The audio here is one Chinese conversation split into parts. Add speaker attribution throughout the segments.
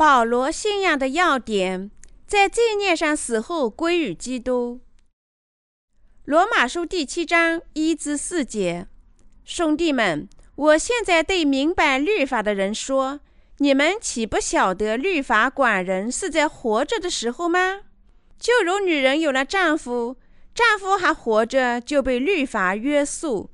Speaker 1: 保罗信仰的要点，在罪孽上死后归于基督。罗马书第七章一至四节，兄弟们，我现在对明白律法的人说：你们岂不晓得律法管人是在活着的时候吗？就如女人有了丈夫，丈夫还活着，就被律法约束；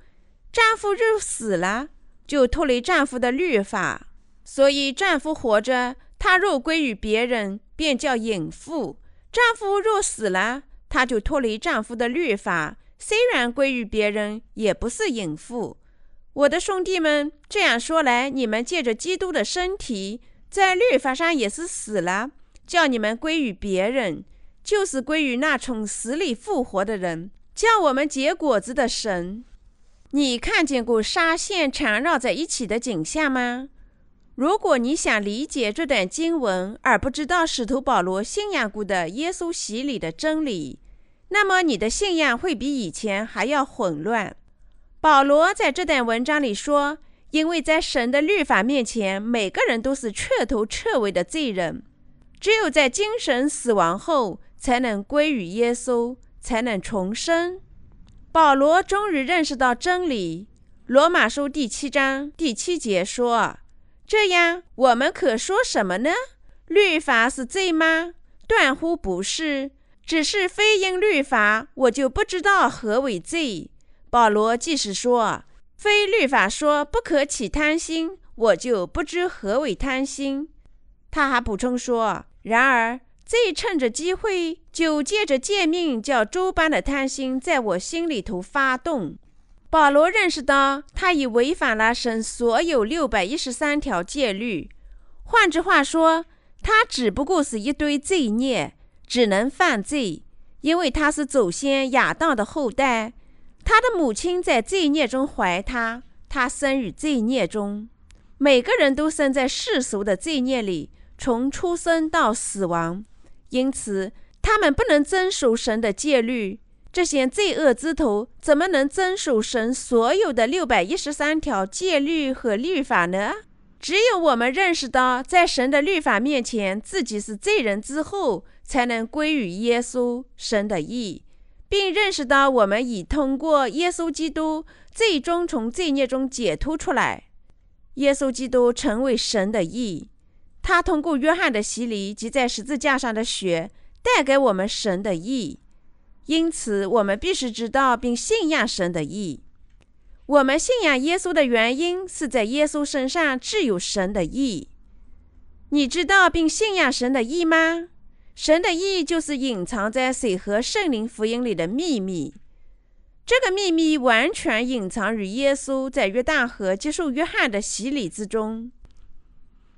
Speaker 1: 丈夫若死了，就脱离丈夫的律法。所以，丈夫活着。他若归于别人，便叫隐妇；丈夫若死了，他就脱离丈夫的律法，虽然归于别人，也不是隐妇。我的兄弟们，这样说来，你们借着基督的身体，在律法上也是死了，叫你们归于别人，就是归于那从死里复活的人，叫我们结果子的神。你看见过纱线缠绕在一起的景象吗？如果你想理解这段经文，而不知道使徒保罗信仰过的耶稣洗礼的真理，那么你的信仰会比以前还要混乱。保罗在这段文章里说：“因为在神的律法面前，每个人都是彻头彻尾的罪人，只有在精神死亡后，才能归于耶稣，才能重生。”保罗终于认识到真理。罗马书第七章第七节说。这样，我们可说什么呢？律法是罪吗？断乎不是。只是非因律法，我就不知道何为罪。保罗即使说非律法说不可起贪心，我就不知何为贪心。他还补充说：然而罪趁着机会，就借着诫命，叫周般的贪心在我心里头发动。保罗认识到，他已违反了神所有六百一十三条戒律。换句话说，他只不过是一堆罪孽，只能犯罪，因为他是祖先亚当的后代。他的母亲在罪孽中怀他，他生于罪孽中。每个人都生在世俗的罪孽里，从出生到死亡，因此他们不能遵守神的戒律。这些罪恶之徒怎么能遵守神所有的六百一十三条戒律和律法呢？只有我们认识到，在神的律法面前自己是罪人之后，才能归于耶稣神的义，并认识到我们已通过耶稣基督最终从罪孽中解脱出来。耶稣基督成为神的义，他通过约翰的洗礼及在十字架上的血，带给我们神的义。因此，我们必须知道并信仰神的意。我们信仰耶稣的原因是在耶稣身上自有神的意。你知道并信仰神的意吗？神的意就是隐藏在水和圣灵福音里的秘密。这个秘密完全隐藏于耶稣在约旦河接受约翰的洗礼之中。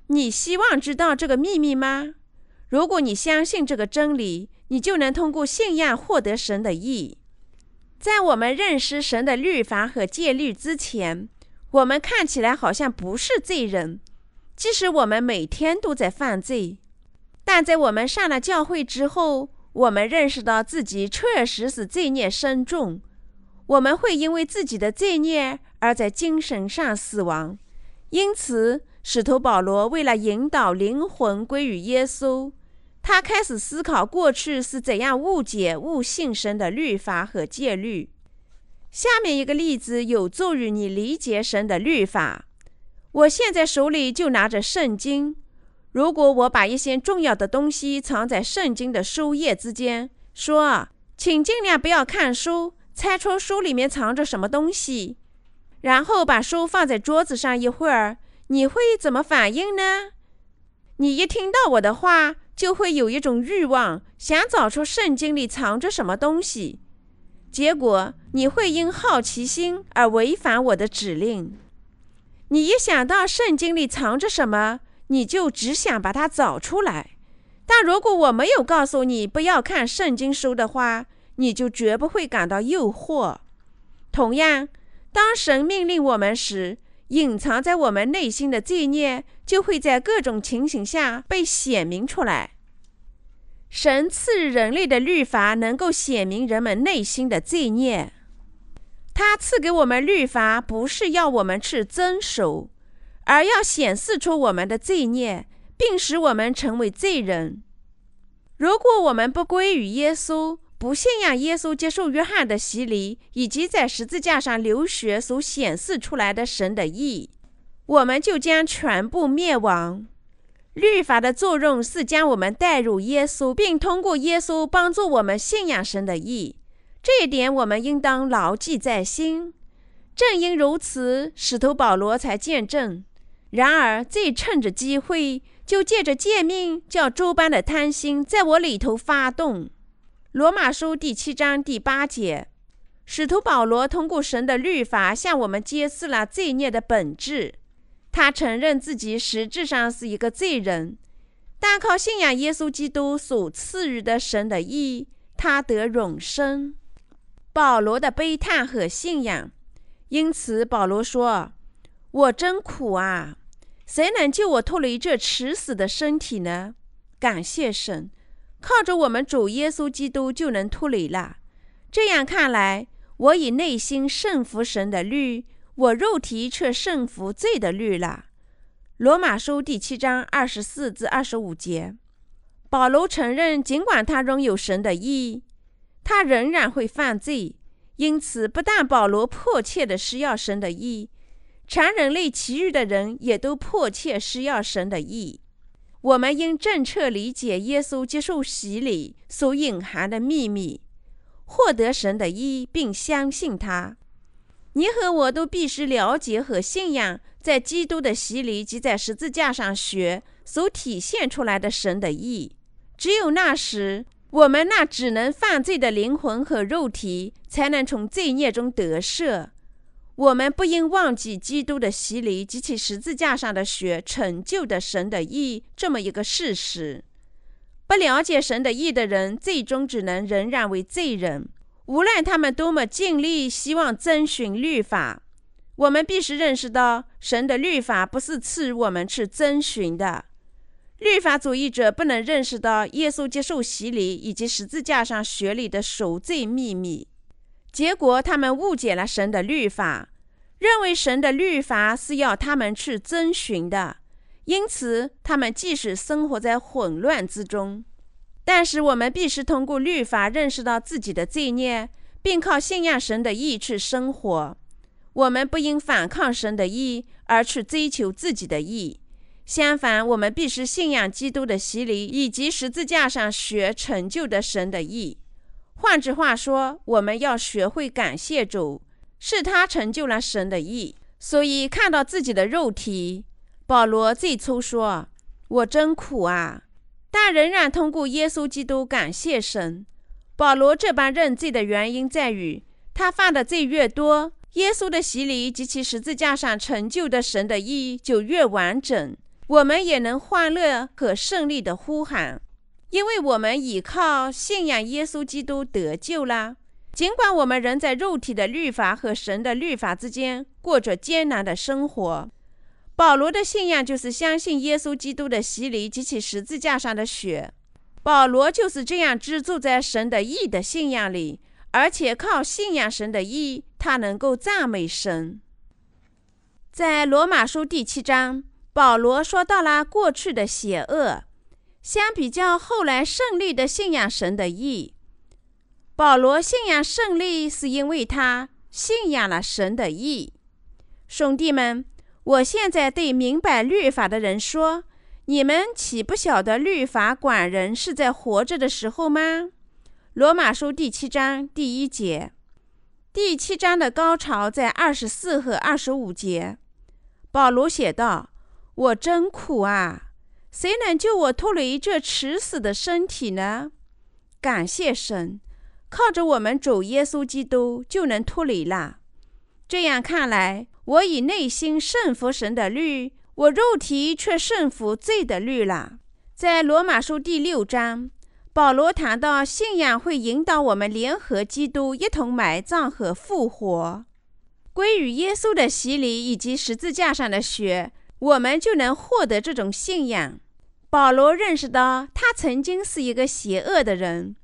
Speaker 1: 你希望知道这个秘密吗？如果你相信这个真理，你就能通过信仰获得神的意。在我们认识神的律法和戒律之前，我们看起来好像不是罪人，即使我们每天都在犯罪。但在我们上了教会之后，我们认识到自己确实是罪孽深重。我们会因为自己的罪孽而在精神上死亡。因此，使徒保罗为了引导灵魂归于耶稣。他开始思考过去是怎样误解、误信神的律法和戒律。下面一个例子有助于你理解神的律法。我现在手里就拿着圣经。如果我把一些重要的东西藏在圣经的书页之间，说：“请尽量不要看书，猜出书里面藏着什么东西。”然后把书放在桌子上一会儿，你会怎么反应呢？你一听到我的话。就会有一种欲望，想找出圣经里藏着什么东西。结果你会因好奇心而违反我的指令。你一想到圣经里藏着什么，你就只想把它找出来。但如果我没有告诉你不要看圣经书的话，你就绝不会感到诱惑。同样，当神命令我们时，隐藏在我们内心的罪孽就会在各种情形下被显明出来。神赐人类的律法能够显明人们内心的罪孽。他赐给我们律法，不是要我们去遵守，而要显示出我们的罪孽，并使我们成为罪人。如果我们不归于耶稣，不信仰耶稣接受约翰的洗礼，以及在十字架上流血所显示出来的神的义，我们就将全部灭亡。律法的作用是将我们带入耶稣，并通过耶稣帮助我们信仰神的义。这一点我们应当牢记在心。正因如此，使徒保罗才见证。然而，这趁着机会，就借着诫命，叫诸般的贪心在我里头发动。罗马书第七章第八节，使徒保罗通过神的律法向我们揭示了罪孽的本质。他承认自己实质上是一个罪人，但靠信仰耶稣基督所赐予的神的义，他得永生。保罗的悲叹和信仰，因此保罗说：“我真苦啊！谁能救我脱离这迟死的身体呢？”感谢神。靠着我们主耶稣基督就能脱离了。这样看来，我以内心胜服神的律，我肉体却胜服罪的律了。罗马书第七章二十四至二十五节，保罗承认，尽管他拥有神的义，他仍然会犯罪。因此，不但保罗迫切的需要神的义，全人类其余的人也都迫切需要神的义。我们应正确理解耶稣接受洗礼所隐含的秘密，获得神的意，并相信他。你和我都必须了解和信仰，在基督的洗礼及在十字架上学所体现出来的神的意。只有那时，我们那只能犯罪的灵魂和肉体，才能从罪孽中得赦。我们不应忘记基督的洗礼及其十字架上的血成就的神的义这么一个事实。不了解神的义的人，最终只能仍然为罪人，无论他们多么尽力希望遵循律法。我们必须认识到，神的律法不是赐予我们去遵循的。律法主义者不能认识到耶稣接受洗礼以及十字架上血里的赎罪秘密。结果，他们误解了神的律法，认为神的律法是要他们去遵循的，因此他们即使生活在混乱之中。但是，我们必须通过律法认识到自己的罪孽，并靠信仰神的意去生活。我们不应反抗神的意而去追求自己的意，相反，我们必须信仰基督的洗礼以及十字架上学成就的神的意。换句话说，我们要学会感谢主，是他成就了神的意。所以看到自己的肉体，保罗最初说：“我真苦啊！”但仍然通过耶稣基督感谢神。保罗这般认罪的原因在于，他犯的罪越多，耶稣的洗礼及其十字架上成就的神的意就越完整。我们也能欢乐和胜利的呼喊。因为我们倚靠信仰耶稣基督得救了，尽管我们仍在肉体的律法和神的律法之间过着艰难的生活。保罗的信仰就是相信耶稣基督的洗礼及其十字架上的血。保罗就是这样居住在神的义的信仰里，而且靠信仰神的义，他能够赞美神。在罗马书第七章，保罗说到了过去的邪恶。相比较后来胜利的信仰神的义，保罗信仰胜利是因为他信仰了神的义。兄弟们，我现在对明白律法的人说：你们岂不晓得律法管人是在活着的时候吗？罗马书第七章第一节。第七章的高潮在二十四和二十五节。保罗写道：“我真苦啊！”谁能救我脱离这迟死的身体呢？感谢神，靠着我们主耶稣基督就能脱离了。这样看来，我以内心胜服神的律，我肉体却胜服罪的律了。在罗马书第六章，保罗谈到信仰会引导我们联合基督一同埋葬和复活，归于耶稣的洗礼以及十字架上的血。我们就能获得这种信仰。保罗认识到，他曾经是一个邪恶的人，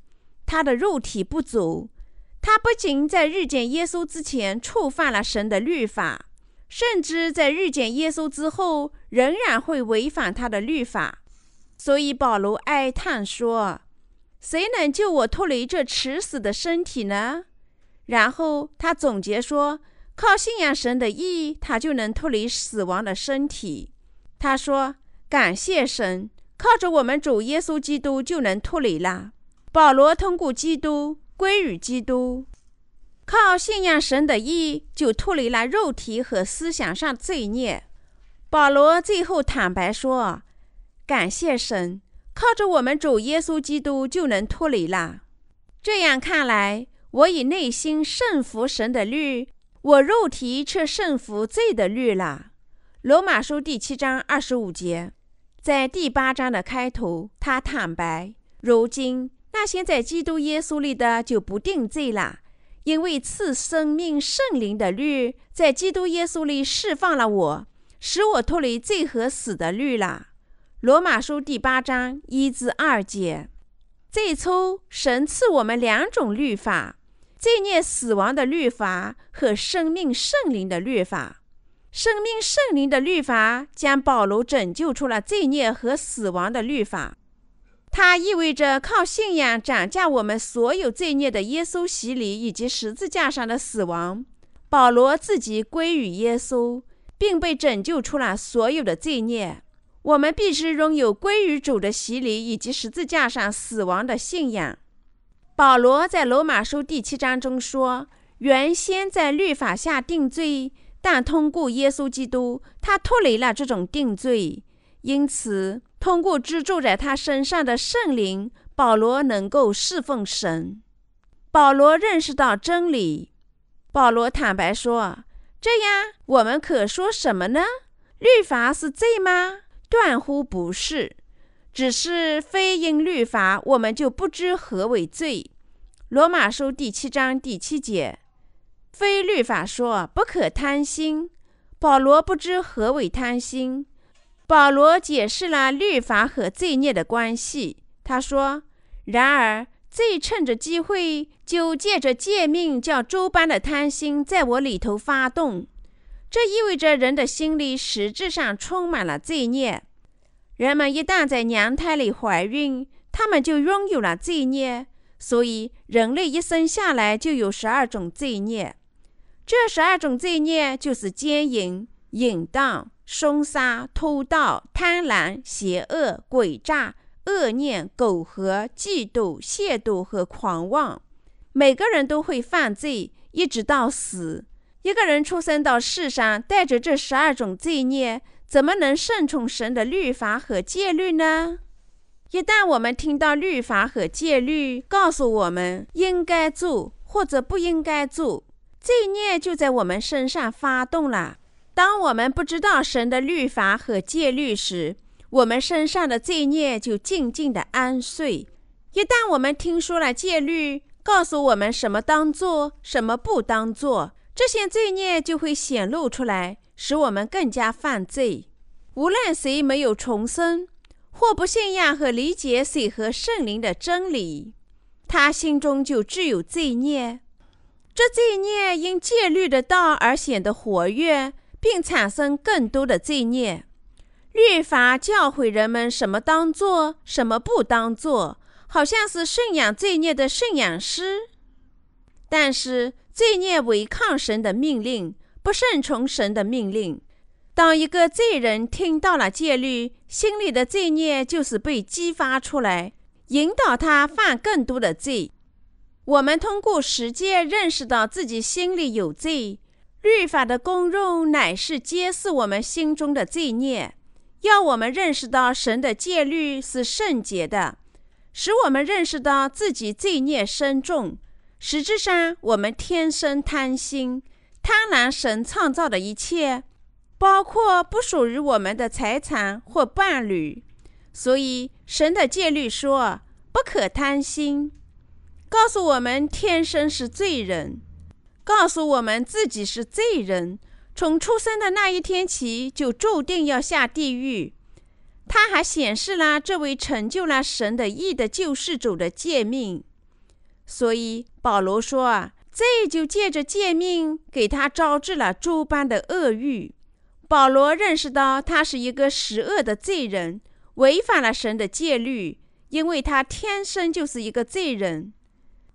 Speaker 1: 他的肉体不足。他不仅在日见耶稣之前触犯了神的律法，甚至在日见耶稣之后，仍然会违反他的律法。所以保罗哀叹说：“谁能救我脱离这迟死的身体呢？”然后他总结说：“靠信仰神的义，他就能脱离死亡的身体。”他说：“感谢神，靠着我们主耶稣基督就能脱离了。”保罗通过基督归于基督，靠信仰神的义就脱离了肉体和思想上罪孽。保罗最后坦白说：“感谢神，靠着我们主耶稣基督就能脱离了。”这样看来，我以内心胜服神的律，我肉体却胜服罪的律了。罗马书第七章二十五节，在第八章的开头，他坦白：如今。那些在基督耶稣里的就不定罪了，因为赐生命圣灵的律在基督耶稣里释放了我，使我脱离罪和死的律了。罗马书第八章一至二节。最初，神赐我们两种律法：罪孽死亡的律法和生命圣灵的律法。生命圣灵的律法将保罗拯救出了罪孽和死亡的律法。它意味着靠信仰涨价我们所有罪孽的耶稣洗礼以及十字架上的死亡。保罗自己归于耶稣，并被拯救出了所有的罪孽。我们必须拥有归于主的洗礼以及十字架上死亡的信仰。保罗在罗马书第七章中说：“原先在律法下定罪，但通过耶稣基督，他脱离了这种定罪，因此。”通过居住在他身上的圣灵，保罗能够侍奉神。保罗认识到真理。保罗坦白说：“这样，我们可说什么呢？律法是罪吗？断乎不是。只是非因律法，我们就不知何为罪。”罗马书第七章第七节。非律法说不可贪心，保罗不知何为贪心。保罗解释了律法和罪孽的关系。他说：“然而，罪趁着机会，就借着诫命，叫周般的贪心在我里头发动。这意味着人的心里实质上充满了罪孽。人们一旦在娘胎里怀孕，他们就拥有了罪孽。所以，人类一生下来就有十二种罪孽。这十二种罪孽就是奸淫、淫荡。”凶杀、偷盗、贪婪、邪恶、诡诈、恶念、苟合、嫉妒、亵渎和狂妄。每个人都会犯罪，一直到死。一个人出生到世上，带着这十二种罪孽，怎么能顺从神的律法和戒律呢？一旦我们听到律法和戒律告诉我们应该做或者不应该做，罪孽就在我们身上发动了。当我们不知道神的律法和戒律时，我们身上的罪孽就静静的安睡。一旦我们听说了戒律，告诉我们什么当做，什么不当做，这些罪孽就会显露出来，使我们更加犯罪。无论谁没有重生，或不信仰和理解水和圣灵的真理，他心中就具有罪孽。这罪孽因戒律的道而显得活跃。并产生更多的罪孽。律法教诲人们什么当做，什么不当做，好像是驯养罪孽的圣养师。但是罪孽违抗神的命令，不顺从神的命令。当一个罪人听到了戒律，心里的罪孽就是被激发出来，引导他犯更多的罪。我们通过实践认识到自己心里有罪。律法的功用乃是揭示我们心中的罪孽，要我们认识到神的戒律是圣洁的，使我们认识到自己罪孽深重。实质上，我们天生贪心，贪婪神创造的一切，包括不属于我们的财产或伴侣。所以，神的戒律说不可贪心，告诉我们天生是罪人。告诉我们自己是罪人，从出生的那一天起就注定要下地狱。他还显示了这位成就了神的意的救世主的诫命。所以保罗说啊，罪就借着诫命给他招致了诸般的恶欲。保罗认识到他是一个十恶的罪人，违反了神的戒律，因为他天生就是一个罪人，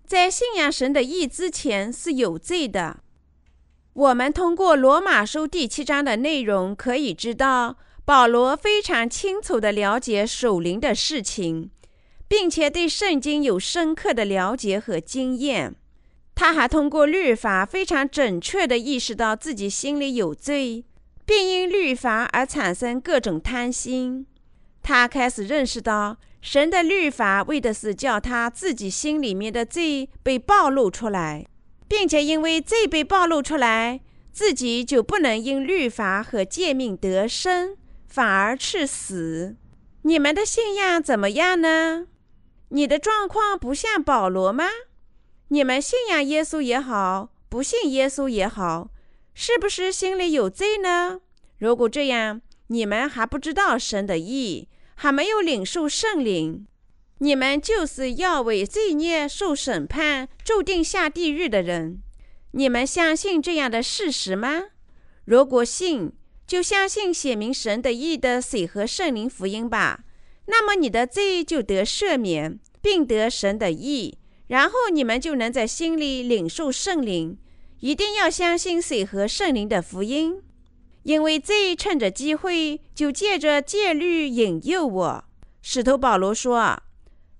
Speaker 1: 在信仰神的意之前是有罪的。我们通过罗马书第七章的内容可以知道，保罗非常清楚地了解属灵的事情，并且对圣经有深刻的了解和经验。他还通过律法非常准确地意识到自己心里有罪，并因律法而产生各种贪心。他开始认识到，神的律法为的是叫他自己心里面的罪被暴露出来。并且因为罪被暴露出来，自己就不能因律法和诫命得生，反而去死。你们的信仰怎么样呢？你的状况不像保罗吗？你们信仰耶稣也好，不信耶稣也好，是不是心里有罪呢？如果这样，你们还不知道神的意，还没有领受圣灵。你们就是要为罪孽受审判、注定下地狱的人。你们相信这样的事实吗？如果信，就相信写明神的意的水和圣灵福音吧。那么你的罪就得赦免，并得神的意，然后你们就能在心里领受圣灵。一定要相信水和圣灵的福音，因为罪趁着机会就借着戒律引诱我。使徒保罗说。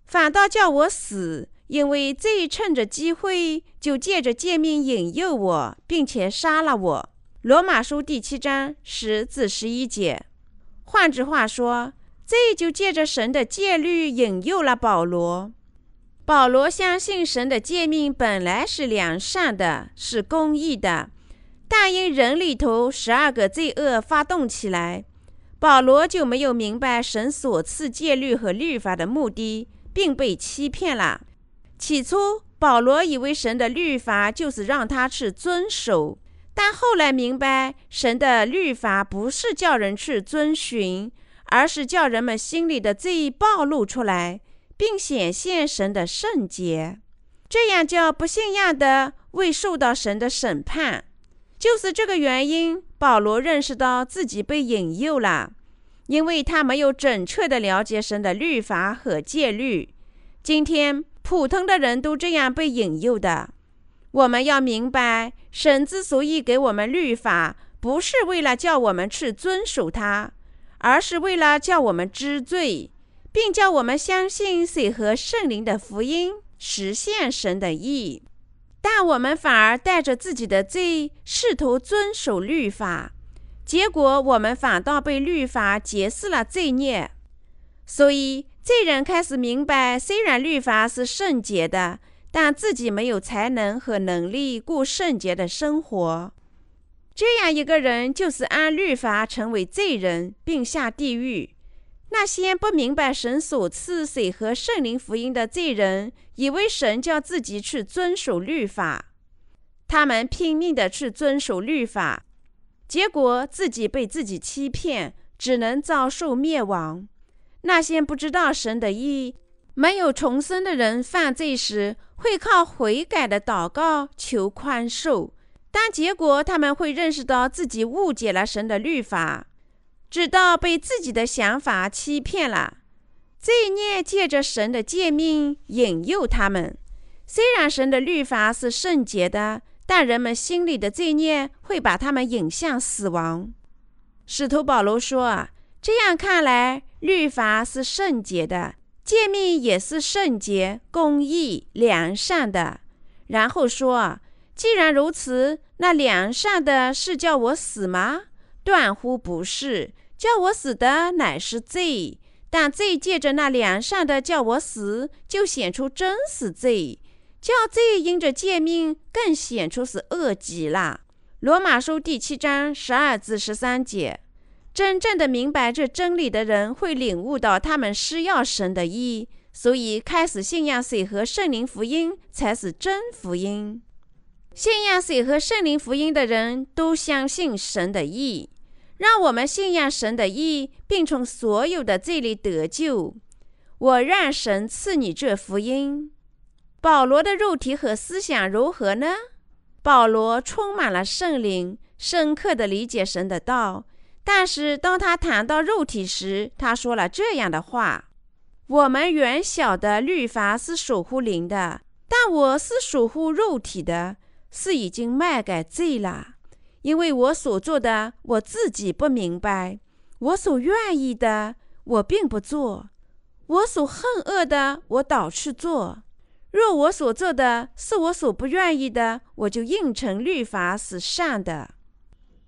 Speaker 1: 反倒叫我死，因为罪趁着机会就借着诫命引诱我，并且杀了我。罗马书第七章十至十一节。换句话说，这就借着神的戒律引诱了保罗。保罗相信神的诫命本来是良善的，是公义的，但因人里头十二个罪恶发动起来，保罗就没有明白神所赐戒律和律法的目的。并被欺骗了。起初，保罗以为神的律法就是让他去遵守，但后来明白，神的律法不是叫人去遵循，而是叫人们心里的罪暴露出来，并显现神的圣洁，这样叫不信仰的未受到神的审判。就是这个原因，保罗认识到自己被引诱了。因为他没有准确的了解神的律法和戒律，今天普通的人都这样被引诱的。我们要明白，神之所以给我们律法，不是为了叫我们去遵守它，而是为了叫我们知罪，并叫我们相信水和圣灵的福音，实现神的意。但我们反而带着自己的罪，试图遵守律法。结果，我们反倒被律法揭示了罪孽，所以罪人开始明白，虽然律法是圣洁的，但自己没有才能和能力过圣洁的生活。这样一个人，就是按律法成为罪人，并下地狱。那些不明白神所赐水和圣灵福音的罪人，以为神叫自己去遵守律法，他们拼命的去遵守律法。结果自己被自己欺骗，只能遭受灭亡。那些不知道神的意、没有重生的人，犯罪时会靠悔改的祷告求宽恕，但结果他们会认识到自己误解了神的律法，直到被自己的想法欺骗了。罪孽借着神的诫命引诱他们。虽然神的律法是圣洁的。但人们心里的罪孽会把他们引向死亡。使徒保罗说：“啊，这样看来，律法是圣洁的，诫命也是圣洁、公义、良善的。”然后说：“既然如此，那良善的是叫我死吗？断乎不是，叫我死的乃是罪。但罪借着那良善的叫我死，就显出真死罪。”叫罪因着诫命更显出是恶极了。罗马书第七章十二至十三节，真正的明白这真理的人会领悟到他们是要神的意，所以开始信仰水和圣灵福音才是真福音。信仰水和圣灵福音的人都相信神的意，让我们信仰神的意，并从所有的罪里得救。我让神赐你这福音。保罗的肉体和思想如何呢？保罗充满了圣灵，深刻地理解神的道，但是当他谈到肉体时，他说了这样的话：“我们原小的律法是守护灵的，但我是守护肉体的，是已经卖给罪了。因为我所做的，我自己不明白；我所愿意的，我并不做；我所恨恶的，我倒去做。若我所做的是我所不愿意的，我就应承律法是善的。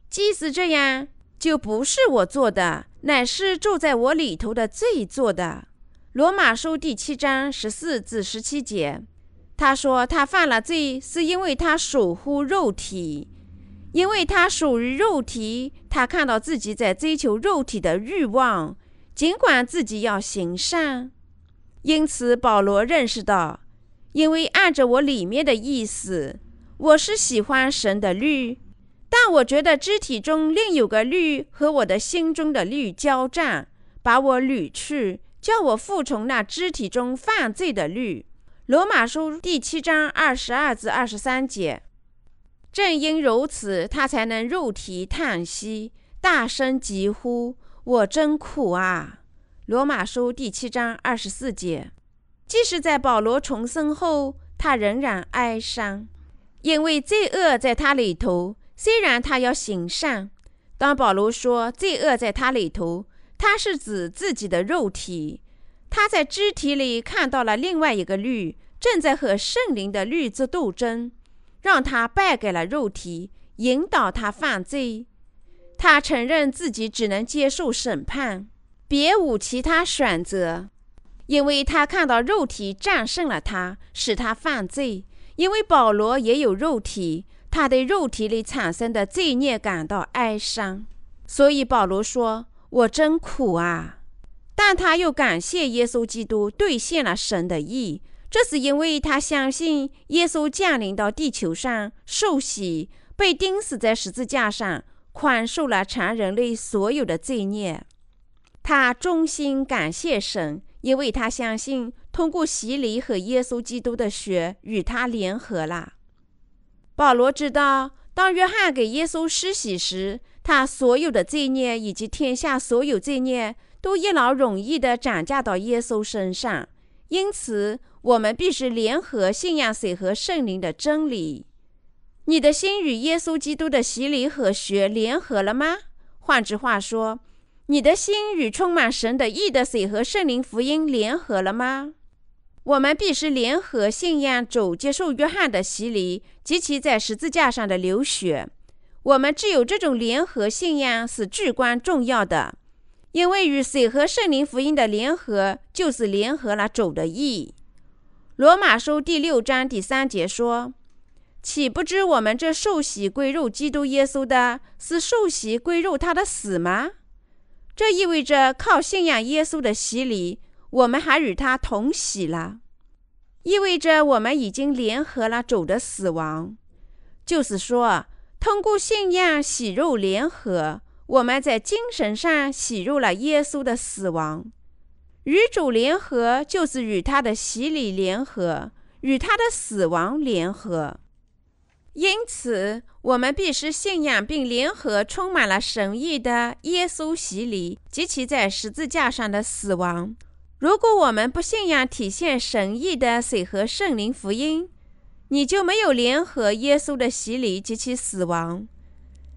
Speaker 1: 即使这样。”就不是我做的，乃是住在我里头的罪做的。罗马书第七章十四至十七节，他说他犯了罪，是因为他守护肉体，因为他属于肉体，他看到自己在追求肉体的欲望，尽管自己要行善。因此，保罗认识到，因为按着我里面的意思，我是喜欢神的律。但我觉得肢体中另有个律和我的心中的律交战，把我掳去，叫我服从那肢体中犯罪的律。罗马书第七章二十二至二十三节。正因如此，他才能肉体叹息，大声疾呼：“我真苦啊！”罗马书第七章二十四节。即使在保罗重生后，他仍然哀伤，因为罪恶在他里头。虽然他要行善，当保罗说罪恶在他里头，他是指自己的肉体。他在肢体里看到了另外一个律，正在和圣灵的律做斗争，让他败给了肉体，引导他犯罪。他承认自己只能接受审判，别无其他选择，因为他看到肉体战胜了他，使他犯罪。因为保罗也有肉体。他对肉体里产生的罪孽感到哀伤，所以保罗说：“我真苦啊！”但他又感谢耶稣基督兑现了神的意，这是因为他相信耶稣降临到地球上受洗，被钉死在十字架上，宽恕了全人类所有的罪孽。他衷心感谢神，因为他相信通过洗礼和耶稣基督的血与他联合了。保罗知道，当约翰给耶稣施洗时，他所有的罪孽以及天下所有罪孽都一劳永逸地转嫁到耶稣身上。因此，我们必须联合信仰水和圣灵的真理。你的心与耶稣基督的洗礼和血联合了吗？换句话说，你的心与充满神的义的水和圣灵福音联合了吗？我们必须联合信仰主接受约翰的洗礼及其在十字架上的流血。我们只有这种联合信仰是至关重要的，因为与水和圣灵福音的联合就是联合了主的义。罗马书第六章第三节说：“岂不知我们这受洗归入基督耶稣的，是受洗归入他的死吗？”这意味着靠信仰耶稣的洗礼。我们还与他同喜了，意味着我们已经联合了主的死亡。就是说，通过信仰洗肉联合，我们在精神上洗入了耶稣的死亡。与主联合，就是与他的洗礼联合，与他的死亡联合。因此，我们必须信仰并联合充满了神意的耶稣洗礼及其在十字架上的死亡。如果我们不信仰体现神意的水和圣灵福音，你就没有联合耶稣的洗礼及其死亡。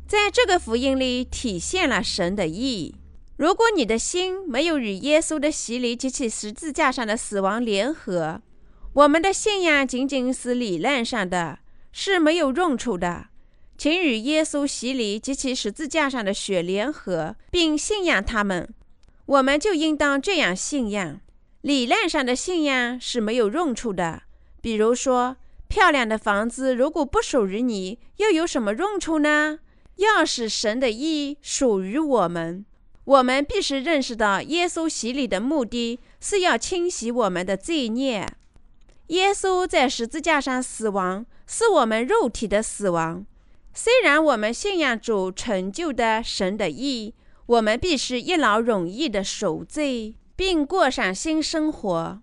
Speaker 1: 在这个福音里体现了神的意。如果你的心没有与耶稣的洗礼及其十字架上的死亡联合，我们的信仰仅仅是理论上的，是没有用处的。请与耶稣洗礼及其十字架上的血联合，并信仰他们。我们就应当这样信仰：理论上的信仰是没有用处的。比如说，漂亮的房子如果不属于你，又有什么用处呢？要使神的意属于我们，我们必须认识到，耶稣洗礼的目的是要清洗我们的罪孽。耶稣在十字架上死亡，是我们肉体的死亡。虽然我们信仰主成就的神的意。我们必须一劳永逸的守罪，并过上新生活。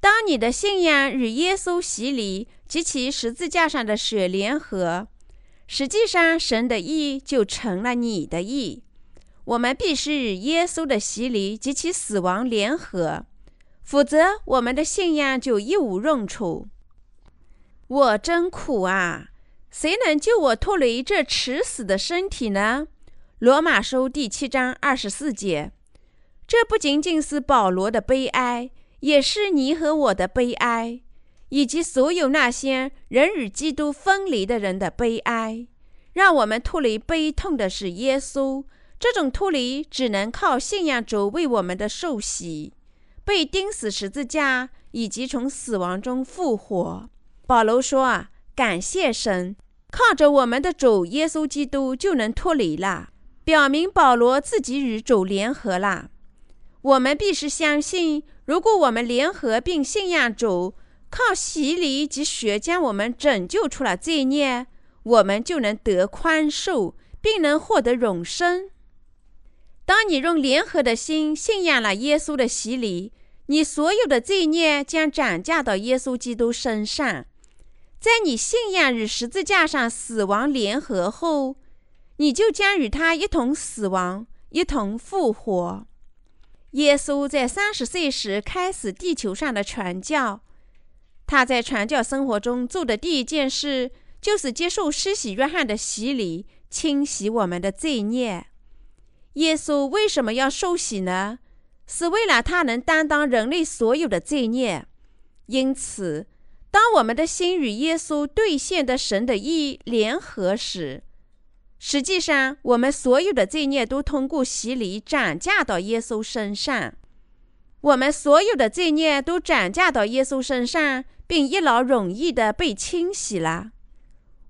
Speaker 1: 当你的信仰与耶稣洗礼及其十字架上的血联合，实际上神的意就成了你的意。我们必须与耶稣的洗礼及其死亡联合，否则我们的信仰就一无用处。我真苦啊！谁能救我脱离这迟死的身体呢？罗马书第七章二十四节。这不仅仅是保罗的悲哀，也是你和我的悲哀，以及所有那些人与基督分离的人的悲哀。让我们脱离悲痛的是耶稣。这种脱离只能靠信仰主为我们的受洗、被钉死十字架以及从死亡中复活。保罗说：“啊，感谢神，靠着我们的主耶稣基督就能脱离了。”表明保罗自己与主联合了。我们必须相信，如果我们联合并信仰主，靠洗礼及血将我们拯救出了罪孽，我们就能得宽恕，并能获得永生。当你用联合的心信仰了耶稣的洗礼，你所有的罪孽将转嫁到耶稣基督身上。在你信仰与十字架上死亡联合后，你就将与他一同死亡，一同复活。耶稣在三十岁时开始地球上的传教，他在传教生活中做的第一件事就是接受施洗约翰的洗礼，清洗我们的罪孽。耶稣为什么要受洗呢？是为了他能担当人类所有的罪孽。因此，当我们的心与耶稣兑现的神的意联合时，实际上我们所有的罪孽都通过洗礼转嫁到耶稣身上。我们所有的罪孽都转嫁到耶稣身上，并一劳永逸地被清洗了。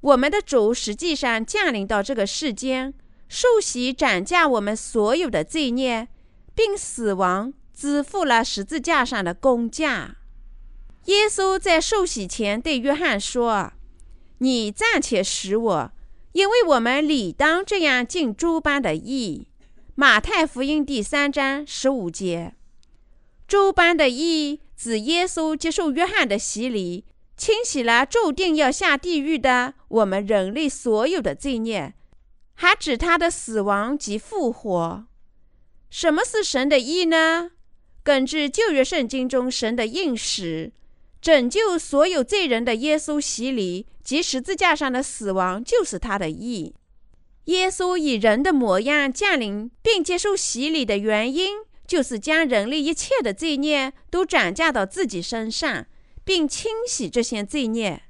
Speaker 1: 我们的主实际上降临到这个世间。受洗斩价我们所有的罪孽，并死亡支付了十字架上的公价。耶稣在受洗前对约翰说：“你暂且使我，因为我们理当这样尽诸般的义。”马太福音第三章十五节。诸般的义指耶稣接受约翰的洗礼，清洗了注定要下地狱的我们人类所有的罪孽。还指他的死亡及复活。什么是神的意呢？根据旧约圣经中神的应许，拯救所有罪人的耶稣洗礼及十字架上的死亡就是他的意。耶稣以人的模样降临并接受洗礼的原因，就是将人类一切的罪孽都转嫁到自己身上，并清洗这些罪孽。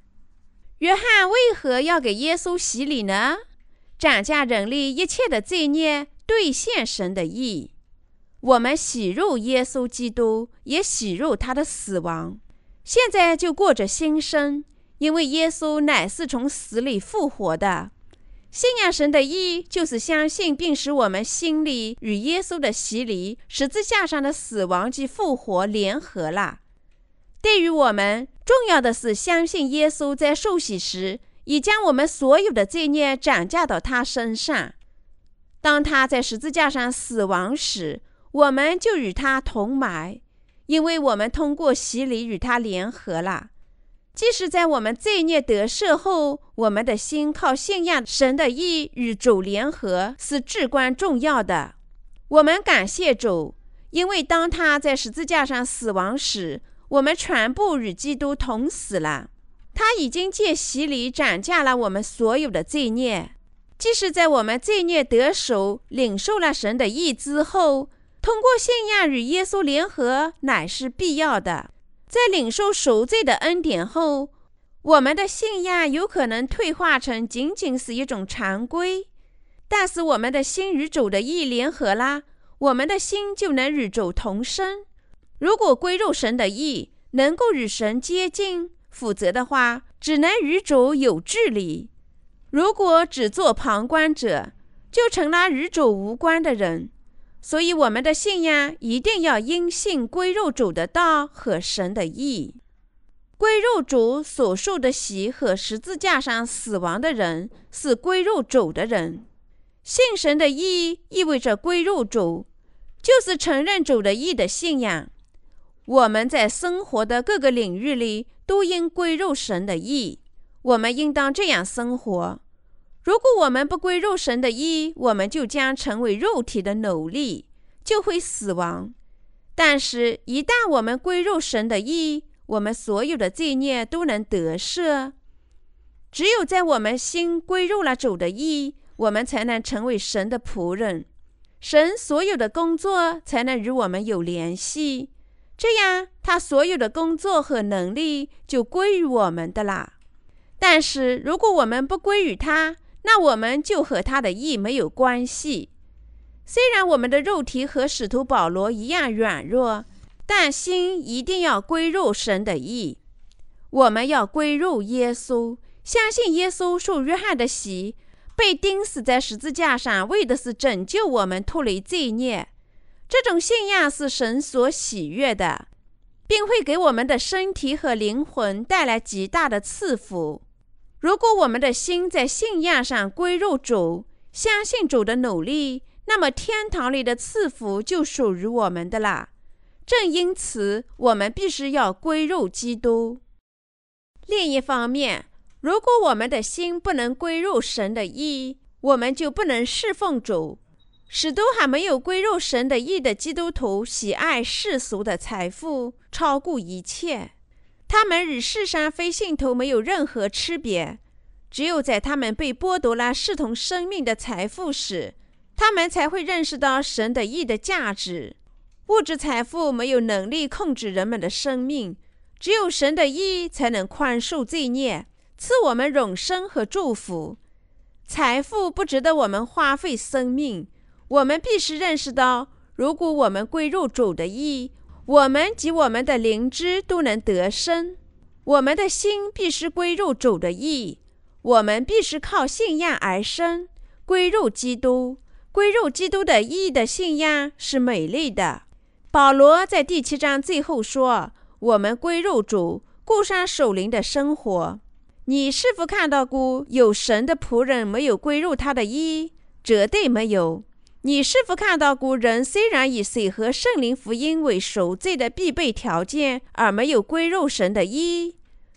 Speaker 1: 约翰为何要给耶稣洗礼呢？斩价人类一切的罪孽，兑现神的意。我们洗入耶稣基督，也洗入他的死亡。现在就过着新生，因为耶稣乃是从死里复活的。信仰神的意，就是相信并使我们心里与耶稣的洗礼、十字架上的死亡及复活联合了。对于我们，重要的是相信耶稣在受洗时。已将我们所有的罪孽转嫁到他身上。当他在十字架上死亡时，我们就与他同埋，因为我们通过洗礼与他联合了。即使在我们罪孽得赦后，我们的心靠信仰神的意与主联合是至关重要的。我们感谢主，因为当他在十字架上死亡时，我们全部与基督同死了。他已经借洗礼斩价了我们所有的罪孽。即使在我们罪孽得手、领受了神的意之后，通过信仰与耶稣联合乃是必要的。在领受赎罪的恩典后，我们的信仰有可能退化成仅仅是一种常规。但是我们的心与主的意联合啦，我们的心就能与主同生。如果归入神的意，能够与神接近。否则的话，只能与主有距离。如果只做旁观者，就成了与主无关的人。所以，我们的信仰一定要因信归入主的道和神的意。归入主所受的洗和十字架上死亡的人，是归入主的人。信神的意意味着归入主，就是承认主的意的信仰。我们在生活的各个领域里。都应归入神的意。我们应当这样生活：如果我们不归入神的意，我们就将成为肉体的奴隶，就会死亡。但是，一旦我们归入神的意，我们所有的罪孽都能得赦。只有在我们心归入了主的意，我们才能成为神的仆人，神所有的工作才能与我们有联系。这样，他所有的工作和能力就归于我们的啦。但是，如果我们不归于他，那我们就和他的意没有关系。虽然我们的肉体和使徒保罗一样软弱，但心一定要归入神的意。我们要归入耶稣，相信耶稣受约翰的洗，被钉死在十字架上，为的是拯救我们脱离罪孽。这种信仰是神所喜悦的，并会给我们的身体和灵魂带来极大的赐福。如果我们的心在信仰上归入主，相信主的努力，那么天堂里的赐福就属于我们的啦。正因此，我们必须要归入基督。另一方面，如果我们的心不能归入神的意，我们就不能侍奉主。使徒还没有归入神的意的基督徒，喜爱世俗的财富，超过一切。他们与世上非信徒没有任何区别，只有在他们被剥夺了视同生命的财富时，他们才会认识到神的义的价值。物质财富没有能力控制人们的生命，只有神的义才能宽恕罪孽，赐我们永生和祝福。财富不值得我们花费生命。我们必须认识到，如果我们归入主的意。我们及我们的灵知都能得生，我们的心必须归入主的意，我们必须靠信仰而生，归入基督，归入基督的意的信仰是美丽的。保罗在第七章最后说：“我们归入主，过上守灵的生活。”你是否看到过有神的仆人没有归入他的意？绝对没有。你是否看到过人虽然以水和圣灵福音为赎罪的必备条件，而没有归入神的意？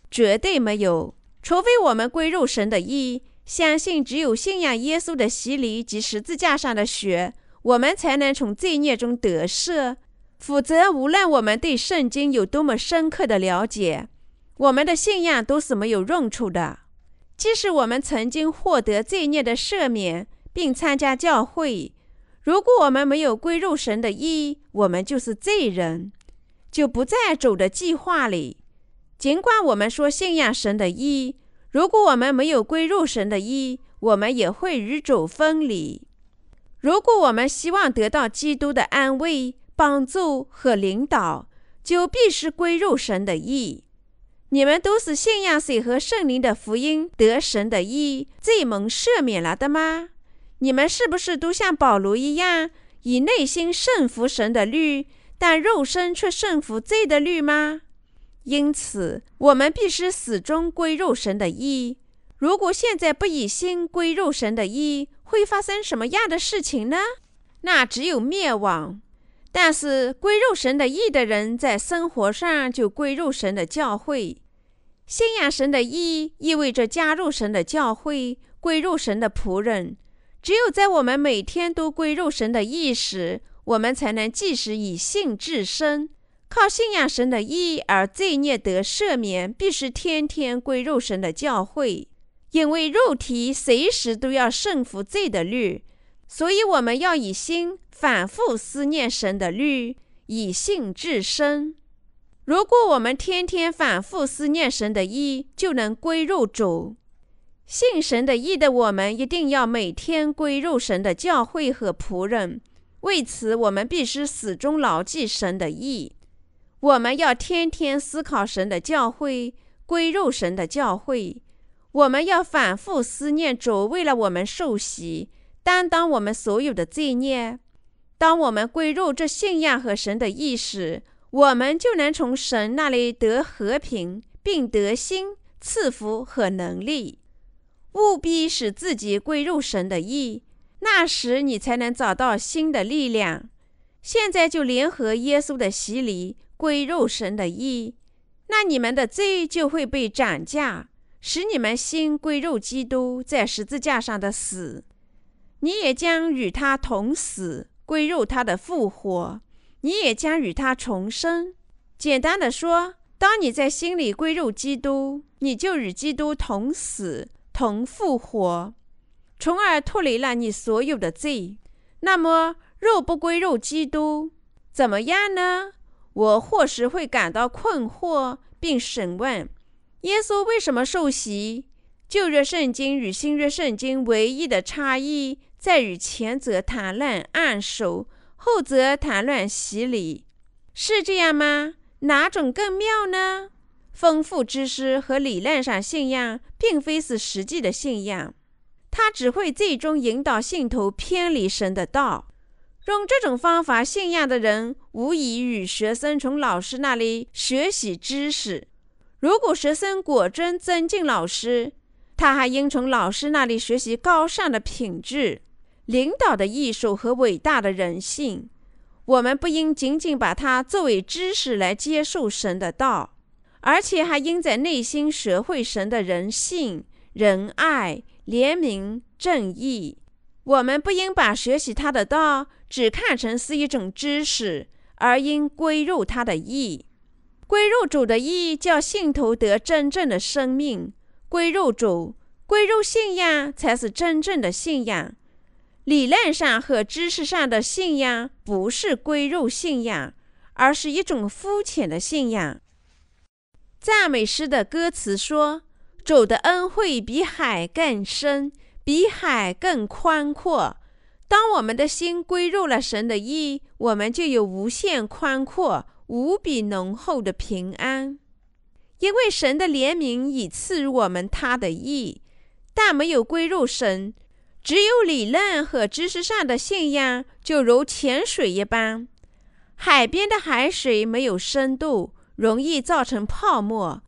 Speaker 1: 绝对没有。除非我们归入神的意，相信只有信仰耶稣的洗礼及十字架上的血，我们才能从罪孽中得赦。否则，无论我们对圣经有多么深刻的了解，我们的信仰都是没有用处的。即使我们曾经获得罪孽的赦免，并参加教会。如果我们没有归入神的意，我们就是罪人，就不在主的计划里。尽管我们说信仰神的意，如果我们没有归入神的意，我们也会与主分离。如果我们希望得到基督的安慰、帮助和领导，就必须归入神的意。你们都是信仰水和圣灵的福音得神的意，罪蒙赦免了的吗？你们是不是都像保罗一样，以内心胜服神的律，但肉身却胜服罪的律吗？因此，我们必须始终归肉神的意。如果现在不以心归肉神的意，会发生什么样的事情呢？那只有灭亡。但是，归肉神的意的人，在生活上就归肉神的教会。信仰神的意，意味着加入神的教会，归入神的仆人。只有在我们每天都归入神的意识，我们才能即时以信至生，靠信仰神的意而罪孽得赦免。必须天天归入神的教会，因为肉体随时都要胜服罪的律，所以我们要以心反复思念神的律，以信至生。如果我们天天反复思念神的意，就能归入主。信神的意的我们，一定要每天归入神的教会和仆人。为此，我们必须始终牢记神的意。我们要天天思考神的教会，归入神的教会。我们要反复思念主为了我们受洗，担当我们所有的罪孽。当我们归入这信仰和神的意识，我们就能从神那里得和平，并得心赐福和能力。务必使自己归入神的意，那时你才能找到新的力量。现在就联合耶稣的洗礼，归入神的意，那你们的罪就会被斩价，使你们心归入基督在十字架上的死，你也将与他同死，归入他的复活。你也将与他重生。简单的说，当你在心里归入基督，你就与基督同死、同复活，从而脱离了你所有的罪。那么，肉不归肉基督，怎么样呢？我或许会感到困惑，并审问：耶稣为什么受洗？旧约圣经与新约圣经唯一的差异在于前则谈论按手。后则谈论洗礼，是这样吗？哪种更妙呢？丰富知识和理论上信仰，并非是实际的信仰，它只会最终引导信徒偏离神的道。用这种方法信仰的人，无疑与学生从老师那里学习知识。如果学生果真尊敬老师，他还应从老师那里学习高尚的品质。领导的艺术和伟大的人性，我们不应仅仅把它作为知识来接受神的道，而且还应在内心学会神的人性、仁爱、怜悯、正义。我们不应把学习他的道只看成是一种知识，而应归入他的义。归入主的义，叫信徒得真正的生命。归入主，归入信仰，才是真正的信仰。理论上和知识上的信仰不是归入信仰，而是一种肤浅的信仰。赞美诗的歌词说：“主的恩惠比海更深，比海更宽阔。”当我们的心归入了神的意，我们就有无限宽阔、无比浓厚的平安，因为神的怜悯已赐予我们他的意，但没有归入神。只有理论和知识上的信仰，就如潜水一般。海边的海水没有深度，容易造成泡沫；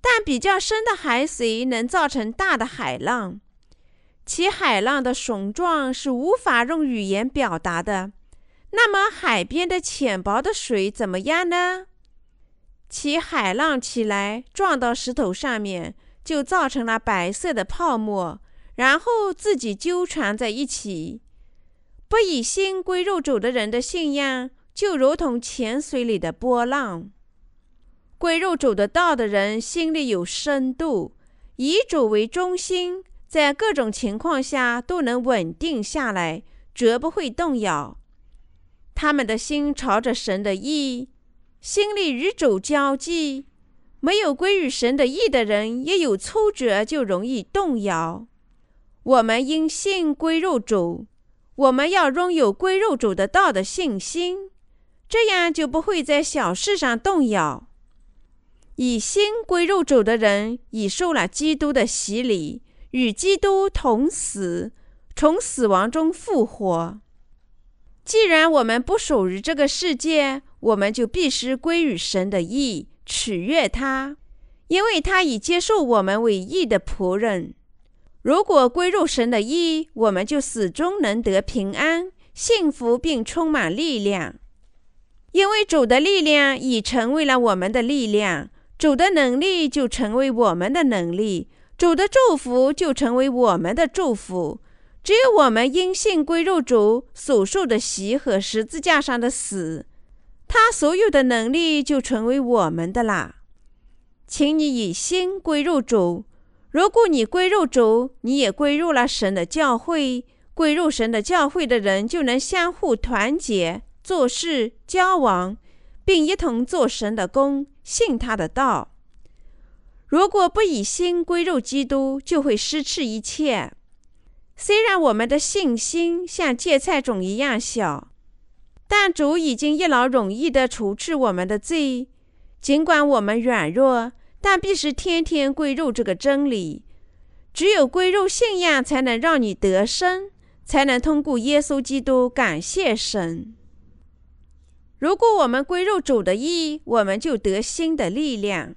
Speaker 1: 但比较深的海水能造成大的海浪。其海浪的雄壮是无法用语言表达的。那么，海边的浅薄的水怎么样呢？其海浪起来撞到石头上面，就造成了白色的泡沫。然后自己纠缠在一起，不以心归肉主的人的信仰，就如同浅水里的波浪。归入主的道的人，心里有深度，以主为中心，在各种情况下都能稳定下来，绝不会动摇。他们的心朝着神的意，心里与主交际。没有归于神的意的人，一有挫折就容易动摇。我们因信归入主，我们要拥有归入主的道的信心，这样就不会在小事上动摇。以心归入主的人，已受了基督的洗礼，与基督同死，从死亡中复活。既然我们不属于这个世界，我们就必须归于神的意，取悦他，因为他已接受我们为义的仆人。如果归入神的意，我们就始终能得平安、幸福，并充满力量。因为主的力量已成为了我们的力量，主的能力就成为我们的能力，主的祝福就成为我们的祝福。只有我们因信归入主所受的喜和十字架上的死，他所有的能力就成为我们的啦。请你以心归入主。如果你归入主，你也归入了神的教会。归入神的教会的人，就能相互团结、做事、交往，并一同做神的工，信他的道。如果不以心归入基督，就会失去一切。虽然我们的信心像芥菜种一样小，但主已经一劳永逸地除去我们的罪。尽管我们软弱。但必须天天归入这个真理，只有归入信仰，才能让你得生，才能通过耶稣基督感谢神。如果我们归入主的意，我们就得新的力量，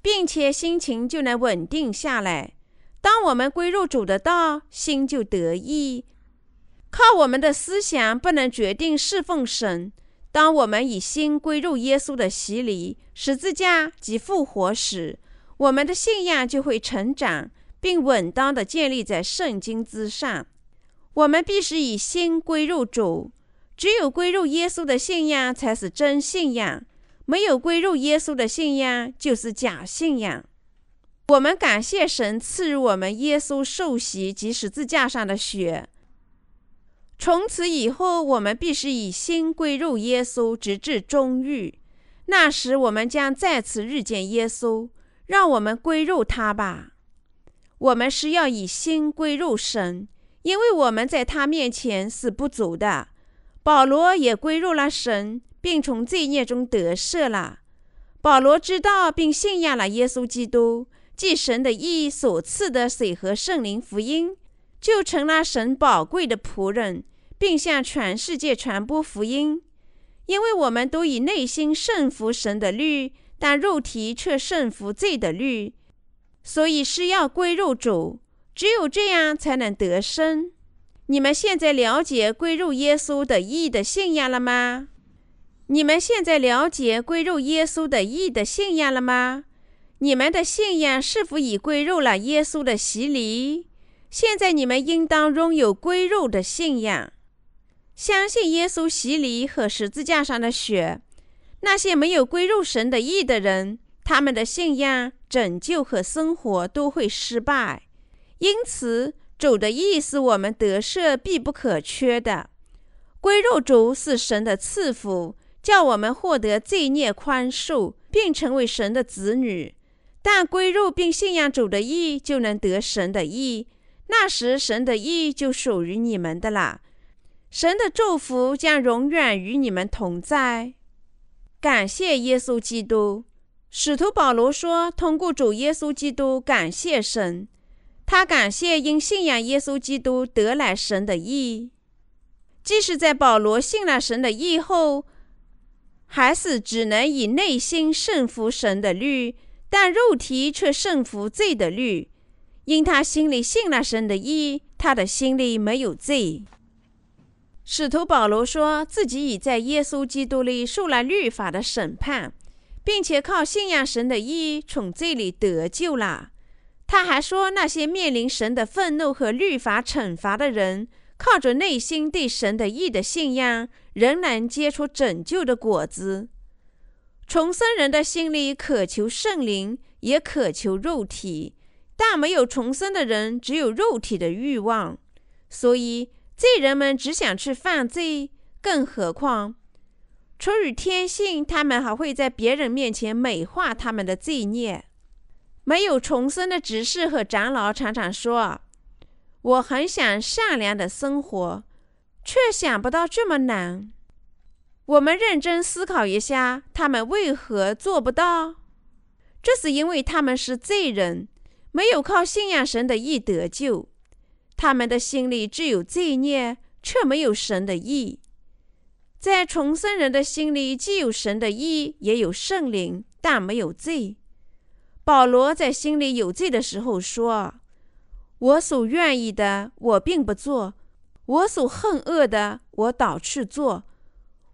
Speaker 1: 并且心情就能稳定下来。当我们归入主的道，心就得意。靠我们的思想不能决定侍奉神。当我们以心归入耶稣的洗礼、十字架及复活时，我们的信仰就会成长，并稳当的建立在圣经之上。我们必须以心归入主，只有归入耶稣的信仰才是真信仰，没有归入耶稣的信仰就是假信仰。我们感谢神赐予我们耶稣受洗及十字架上的血。从此以后，我们必须以心归入耶稣，直至终日。那时，我们将再次遇见耶稣。让我们归入他吧。我们是要以心归入神。因为我们在他面前是不足的，保罗也归入了神，并从罪孽中得赦了。保罗知道并信仰了耶稣基督，即神的意所赐的水和圣灵福音，就成了神宝贵的仆人，并向全世界传播福音。因为我们都以内心顺服神的律，但肉体却顺服罪的律，所以是要归入主。只有这样才能得生。你们现在了解归入耶稣的义的信仰了吗？你们现在了解归入耶稣的义的信仰了吗？你们的信仰是否已归入了耶稣的洗礼？现在你们应当拥有归入的信仰，相信耶稣洗礼和十字架上的血。那些没有归入神的义的人，他们的信仰、拯救和生活都会失败。因此，主的意是我们得赦必不可缺的。归入主是神的赐福，叫我们获得罪孽宽恕，并成为神的子女。但归入并信仰主的意，就能得神的意。那时，神的意就属于你们的了。神的祝福将永远与你们同在。感谢耶稣基督。使徒保罗说：“通过主耶稣基督，感谢神。”他感谢因信仰耶稣基督得来神的义，即使在保罗信了神的义后，还是只能以内心胜服神的律，但肉体却胜服罪的律。因他心里信了神的义，他的心里没有罪。使徒保罗说自己已在耶稣基督里受了律法的审判，并且靠信仰神的义从罪里得救了。他还说，那些面临神的愤怒和律法惩罚的人，靠着内心对神的义的信仰，仍能结出拯救的果子。重生人的心里渴求圣灵，也渴求肉体，但没有重生的人只有肉体的欲望，所以罪人们只想去犯罪。更何况，出于天性，他们还会在别人面前美化他们的罪孽。没有重生的执事和长老常常说：“我很想善良的生活，却想不到这么难。”我们认真思考一下，他们为何做不到？这是因为他们是罪人，没有靠信仰神的义得救。他们的心里只有罪孽，却没有神的义。在重生人的心里，既有神的义，也有圣灵，但没有罪。保罗在心里有罪的时候说：“我所愿意的，我并不做；我所恨恶的，我倒去做。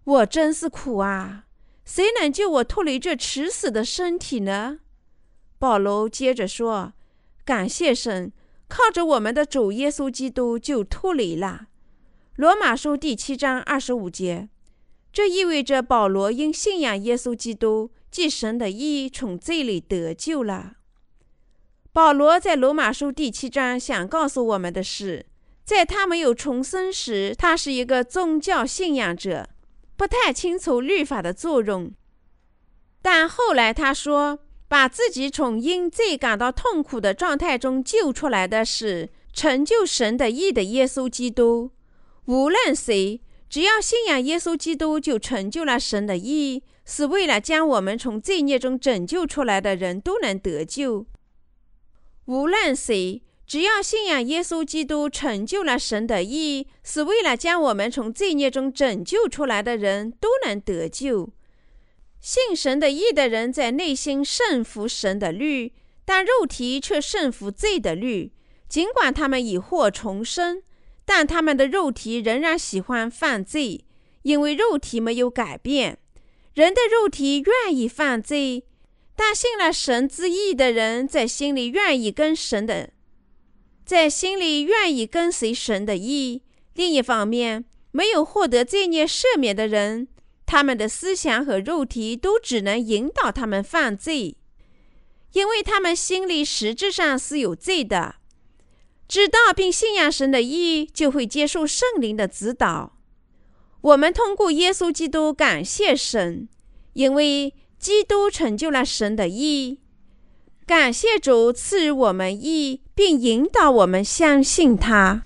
Speaker 1: 我真是苦啊！谁能救我脱离这迟死的身体呢？”保罗接着说：“感谢神，靠着我们的主耶稣基督就脱离了。”罗马书第七章二十五节，这意味着保罗因信仰耶稣基督。即神的意从罪里得救了。保罗在罗马书第七章想告诉我们的是，在他没有重生时，他是一个宗教信仰者，不太清楚律法的作用。但后来他说，把自己从因罪感到痛苦的状态中救出来的是成就神的意的耶稣基督。无论谁，只要信仰耶稣基督，就成就了神的意。是为了将我们从罪孽中拯救出来的人都能得救。无论谁，只要信仰耶稣基督，成就了神的意，是为了将我们从罪孽中拯救出来的人都能得救。信神的意的人在内心胜服神的律，但肉体却胜服罪的律。尽管他们已获重生，但他们的肉体仍然喜欢犯罪，因为肉体没有改变。人的肉体愿意犯罪，但信了神之意的人，在心里愿意跟神的，在心里愿意跟随神的意。另一方面，没有获得罪孽赦免的人，他们的思想和肉体都只能引导他们犯罪，因为他们心里实质上是有罪的。知道并信仰神的意，就会接受圣灵的指导。我们通过耶稣基督感谢神，因为基督成就了神的意。感谢主赐予我们意，并引导我们相信他。